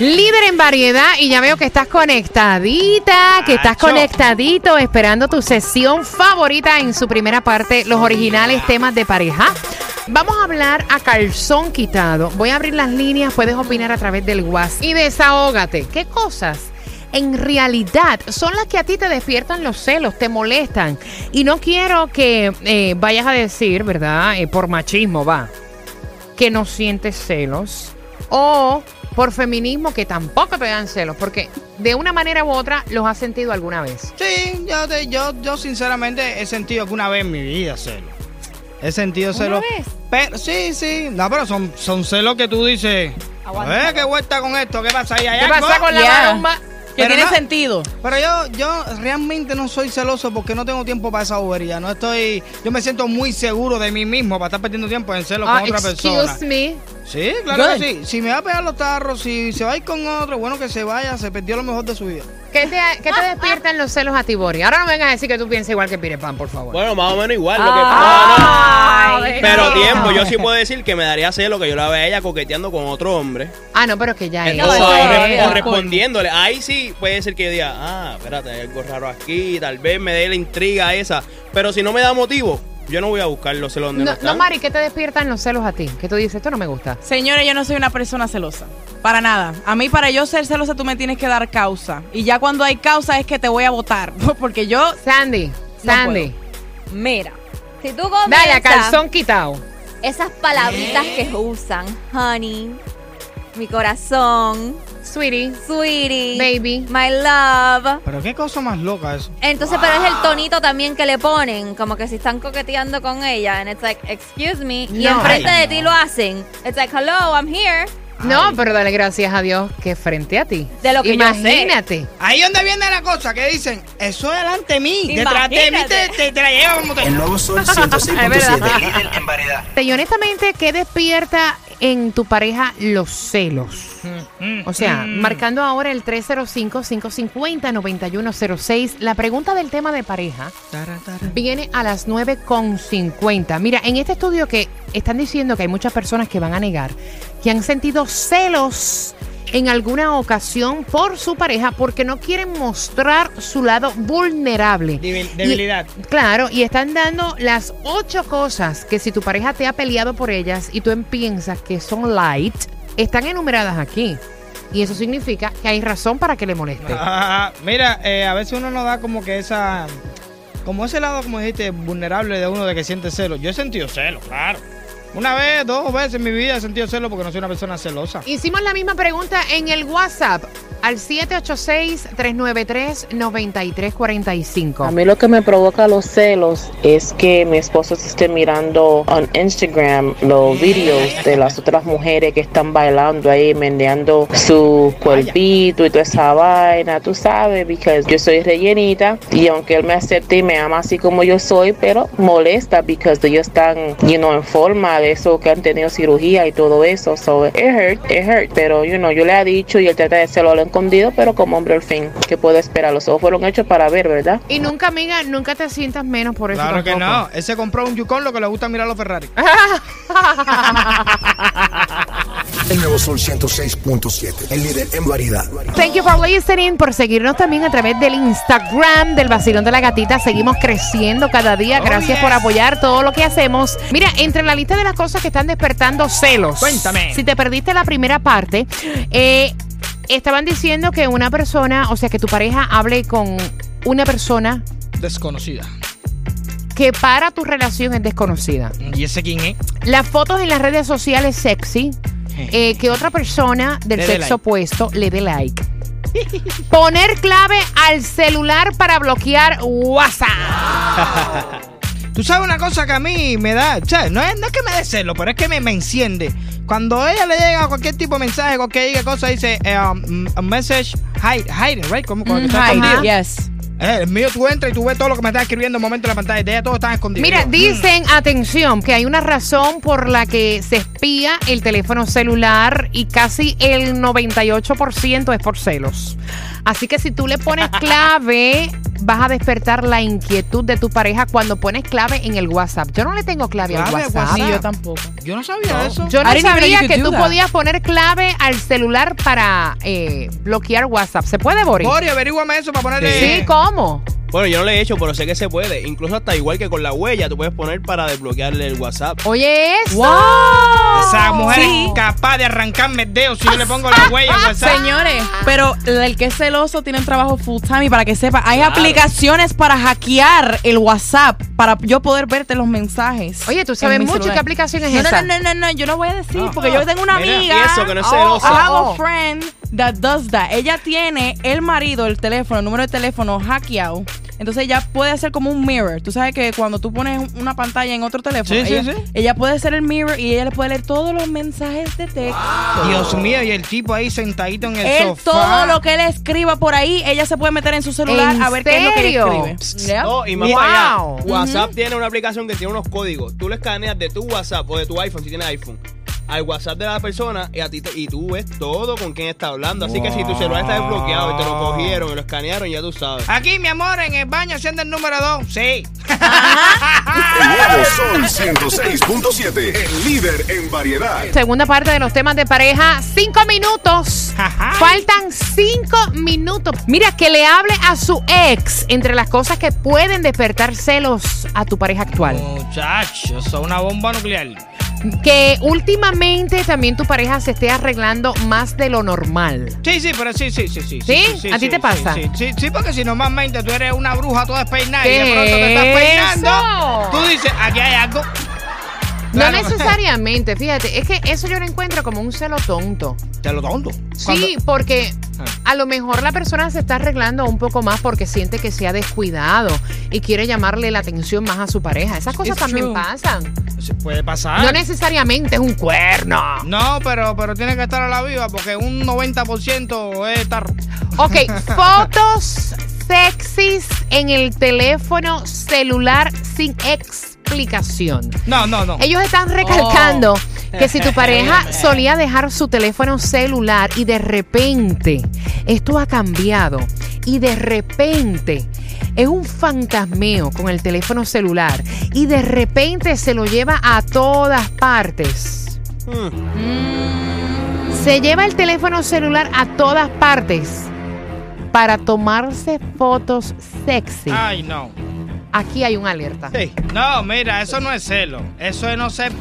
Líder en variedad y ya veo que estás conectadita, que estás Acho. conectadito esperando tu sesión favorita en su primera parte, los originales temas de pareja. Vamos a hablar a calzón quitado. Voy a abrir las líneas, puedes opinar a través del WhatsApp y desahógate. ¿Qué cosas? En realidad son las que a ti te despiertan los celos, te molestan. Y no quiero que eh, vayas a decir, ¿verdad? Eh, por machismo, va que no sientes celos o por feminismo que tampoco te dan celos, porque de una manera u otra los has sentido alguna vez. Sí, yo, te- yo, yo sinceramente he sentido alguna vez en mi vida celos. He sentido celos. vez? Pero, sí, sí. No, pero son, son celos que tú dices. A ver, ¿qué vuelta con esto? ¿Qué pasa ahí? ¿Hay ¿Qué algo? pasa con la Ya. maromba? Que Pero tiene no- sentido. Pero yo, yo realmente no soy celoso porque no tengo tiempo para esa bobería. No estoy. Yo me siento muy seguro de mí mismo para estar perdiendo tiempo en celos Ah, con otra persona. excuse me. Sí, claro Good. que sí. Si me va a pegar los tarros, si se va a ir con otro, bueno que se vaya, se perdió lo mejor de su vida. ¿Qué te, qué te despiertan los celos a ti, Bori? Ahora no vengas a decir que tú piensas igual que Pire Pan, por favor. Bueno, más o menos igual. Lo que, Ay, no, no. Pero no. tiempo, yo sí puedo decir que me daría celo que yo la vea a ella coqueteando con otro hombre. Ah, no, pero es que ya es. o, eso o es- re- o es respondiéndole. Ahí sí puede ser que yo diga, ah, espérate, hay algo raro aquí, tal vez me dé la intriga esa. Pero si no me da motivo, yo no voy a buscar los celos donde no, No, están. no, Mari, ¿qué te despiertan los celos a ti? Que tú dices, esto no me gusta. Señores, yo no soy una persona celosa. Para nada. A mí, para yo ser celosa, tú me tienes que dar causa. Y ya cuando hay causa es que te voy a votar. Porque yo. Sandy, No Sandy, Mira, si tú dale a comienzas calzón quitado. esas palabritas que usan, honey, mi corazón, Sweetie, sweetie, Baby. my love. Pero qué cosa más loca eso. Entonces, pero es el tonito también que le ponen, como que si están coqueteando con ella, and it's like, excuse me, y enfrente Ay, de ti lo hacen. It's like, hello, I'm here. No, pero dale gracias a Dios que frente a ti. De lo que yo sé. Imagínate. Ahí donde viene la cosa, que dicen, eso es delante de mí, detrás de mí Imagínate. te, te, te la lleva como te... El nuevo Sol Es verdad. 106.7. Líder en variedad. Y honestamente, ¿qué despierta en tu pareja los celos? O sea, marcando ahora el 305-550-9106, la pregunta del tema de pareja viene a las 9.50. Mira, en este estudio que están diciendo que hay muchas personas que van a negar que han sentido celos en alguna ocasión por su pareja porque no quieren mostrar su lado vulnerable. Y- debilidad. claro, y están dando las ocho cosas que si tu pareja te ha peleado por ellas y tú piensas que son light, están enumeradas aquí. Y eso significa que hay razón para que le moleste. Ah, mira, eh, a veces uno no da como que esa... Como ese lado, como dijiste, vulnerable de uno de que siente celos. Yo he sentido celos, claro. Una vez, dos veces en mi vida he sentido celos porque no soy una persona celosa. Hicimos la misma pregunta en el WhatsApp al 786-393-9345. A mí lo que me provoca los celos es que mi esposo esté mirando en Instagram los videos de las otras mujeres que están bailando ahí, mendeando su cuerpito y toda esa vaina, tú sabes, porque yo soy rellenita y aunque él me acepte y me ama así como yo soy, pero molesta porque ellos están, you know, en forma de eso que han tenido cirugía y todo eso, so it hurt, it hurt, pero you know, yo le he dicho y él trata de hacerlo escondido, pero como hombre al fin, que puede esperar, los ojos fueron hechos para ver, ¿verdad? Y nunca, amiga, nunca te sientas menos por eso. Claro que no. Él se compró un Yukon lo que le gusta mirar a los Ferrari. El nuevo Sol 106.7. El líder en variedad. Thank you for listening, por seguirnos también a través del Instagram del Vacilón de la Gatita. Seguimos creciendo cada día. Oh, Gracias yes. por apoyar todo lo que hacemos. Mira, entre la lista de las cosas que están despertando celos. Cuéntame. Si te perdiste la primera parte, eh, estaban diciendo que una persona, o sea, que tu pareja hable con una persona Desconocida. que para tu relación es desconocida. ¿Y ese quién es? Las fotos en las redes sociales sexy, eh, que otra persona del Le dé sexo like. opuesto le dé like. Poner clave al celular para bloquear WhatsApp. Tú sabes una cosa que a mí me da, o sea, no es, no es que me dé celo, pero es que me, me enciende. Cuando a ella le llega cualquier tipo de mensaje, cualquier cosa, dice eh, um, a message hide, hiding, right? Como cuando Mm, está escondido. yes. Eh, el mío tú entras y tú ves todo lo que me está escribiendo en el momento de la pantalla. De ella todo está escondido. Mira, mm. dicen, atención, que hay una razón por la que se espía el teléfono celular y casi el 98% es por celos. Así que si tú le pones clave, vas a despertar la inquietud de tu pareja cuando pones clave en el WhatsApp. Yo no le tengo clave, al Clave, WhatsApp. Yo tampoco. Yo no sabía eso. Yo no sabía que tú podías poner clave al celular para eh, bloquear WhatsApp. ¿Se puede, Boris? Bori, averíguame eso para ponerle. Sí, ¿cómo? Bueno, yo no lo he hecho, pero sé que se puede. Incluso hasta igual que con la huella, tú puedes poner para desbloquearle el WhatsApp. Oye, eso. Esa mujer Sí. es capaz de arrancarme el dedo si yo le pongo la huella en WhatsApp. Señores, pero el que es celoso tiene un trabajo full time y para que sepa, hay Claro. aplicaciones para hackear el WhatsApp para yo poder verte los mensajes. Oye, tú sabes mucho. celular. ¿Qué aplicación es no, esa? No, no, no, no, yo no voy a decir No. porque yo tengo una Mira, amiga. y eso, que no es Oh, celosa. I have Oh. a friend that does that. Ella tiene el marido, el teléfono, el número de teléfono hackeado. Entonces ella puede hacer como un mirror. Tú sabes que cuando tú pones una pantalla en otro teléfono, Sí, ella, sí. ella puede ser el mirror y ella le puede leer todos los mensajes de texto. Dios mío, y el tipo ahí sentadito en el Él, sofá. todo lo que él escriba por ahí, ella se puede meter en su celular ¿En a ver qué es lo que él escribe. No, y más Wow. para allá. WhatsApp tiene una aplicación que tiene unos códigos. Tú lo escaneas de tu WhatsApp o de tu iPhone, si tienes iPhone, al WhatsApp de la persona y a ti te- y tú ves todo con quién está hablando. Así que si tu celular está desbloqueado y te lo cogieron y lo escanearon, ya tú sabes. Aquí, mi amor, en el baño haciendo el número 2. Sí. El nuevo Sol 106.7. El líder en variedad. Segunda parte de los temas de pareja. Cinco minutos. Ajá. Faltan cinco minutos. Mira, que le hable a su ex entre las cosas que pueden despertar celos a tu pareja actual. Muchachos, son una bomba nuclear. Que últimamente también tu pareja se esté arreglando más de lo normal. Sí, sí, pero sí, sí, sí, sí. ¿Sí? ¿A ti te pasa? Sí, sí, sí, porque si normalmente tú eres una bruja toda despeinada y ¿Qué de pronto te estás es peinando, eso? tú dices, aquí hay algo. No necesariamente, fíjate, es que eso yo lo encuentro como un celo tonto. Te lo tonto. Sí, porque. A lo mejor la persona se está arreglando un poco más porque siente que se ha descuidado y quiere llamarle la atención más a su pareja. Esas cosas It's también true. pasan. Puede pasar. No necesariamente es un cuerno. No, pero, pero tiene que estar a la viva porque un 90% es tarro. Ok, fotos sexys en el teléfono celular sin explicación. No, no, no. Ellos están recalcando que si tu pareja solía dejar su teléfono celular y de repente esto ha cambiado y de repente es un fantasmeo con el teléfono celular y de repente se lo lleva a todas partes. Se lleva el teléfono celular a todas partes para tomarse fotos sexy. Ay, no. Aquí hay una alerta. Sí. No, mira, eso no es celo. Eso es no ser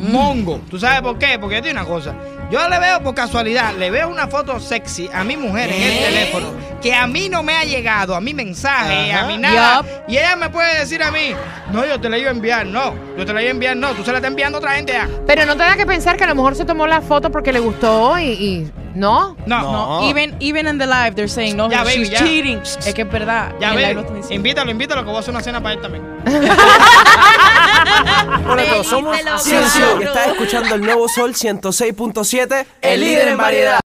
mongo. ¿Tú sabes por qué? Porque yo te digo una cosa. Yo le veo por casualidad, le veo una foto sexy a mi mujer en el teléfono que a mí no me ha llegado, a mi mensaje, a mi nada. Y ella me puede decir a mí, no, yo te la iba a enviar, no, yo te la iba a enviar, no, tú se la estás enviando a otra gente ya. Pero no te da que pensar que a lo mejor se tomó la foto porque le gustó y, y- ¿no? No, No. No, even, even in the live, they're saying, no, Ya, baby, she's ya. cheating. Es que es verdad. Ya diciendo. invítalo, invítalo, que voy a hacer una cena para él también. Hola a todos, somos Ciencio estás escuchando el nuevo Sol 106.7, el líder en variedad.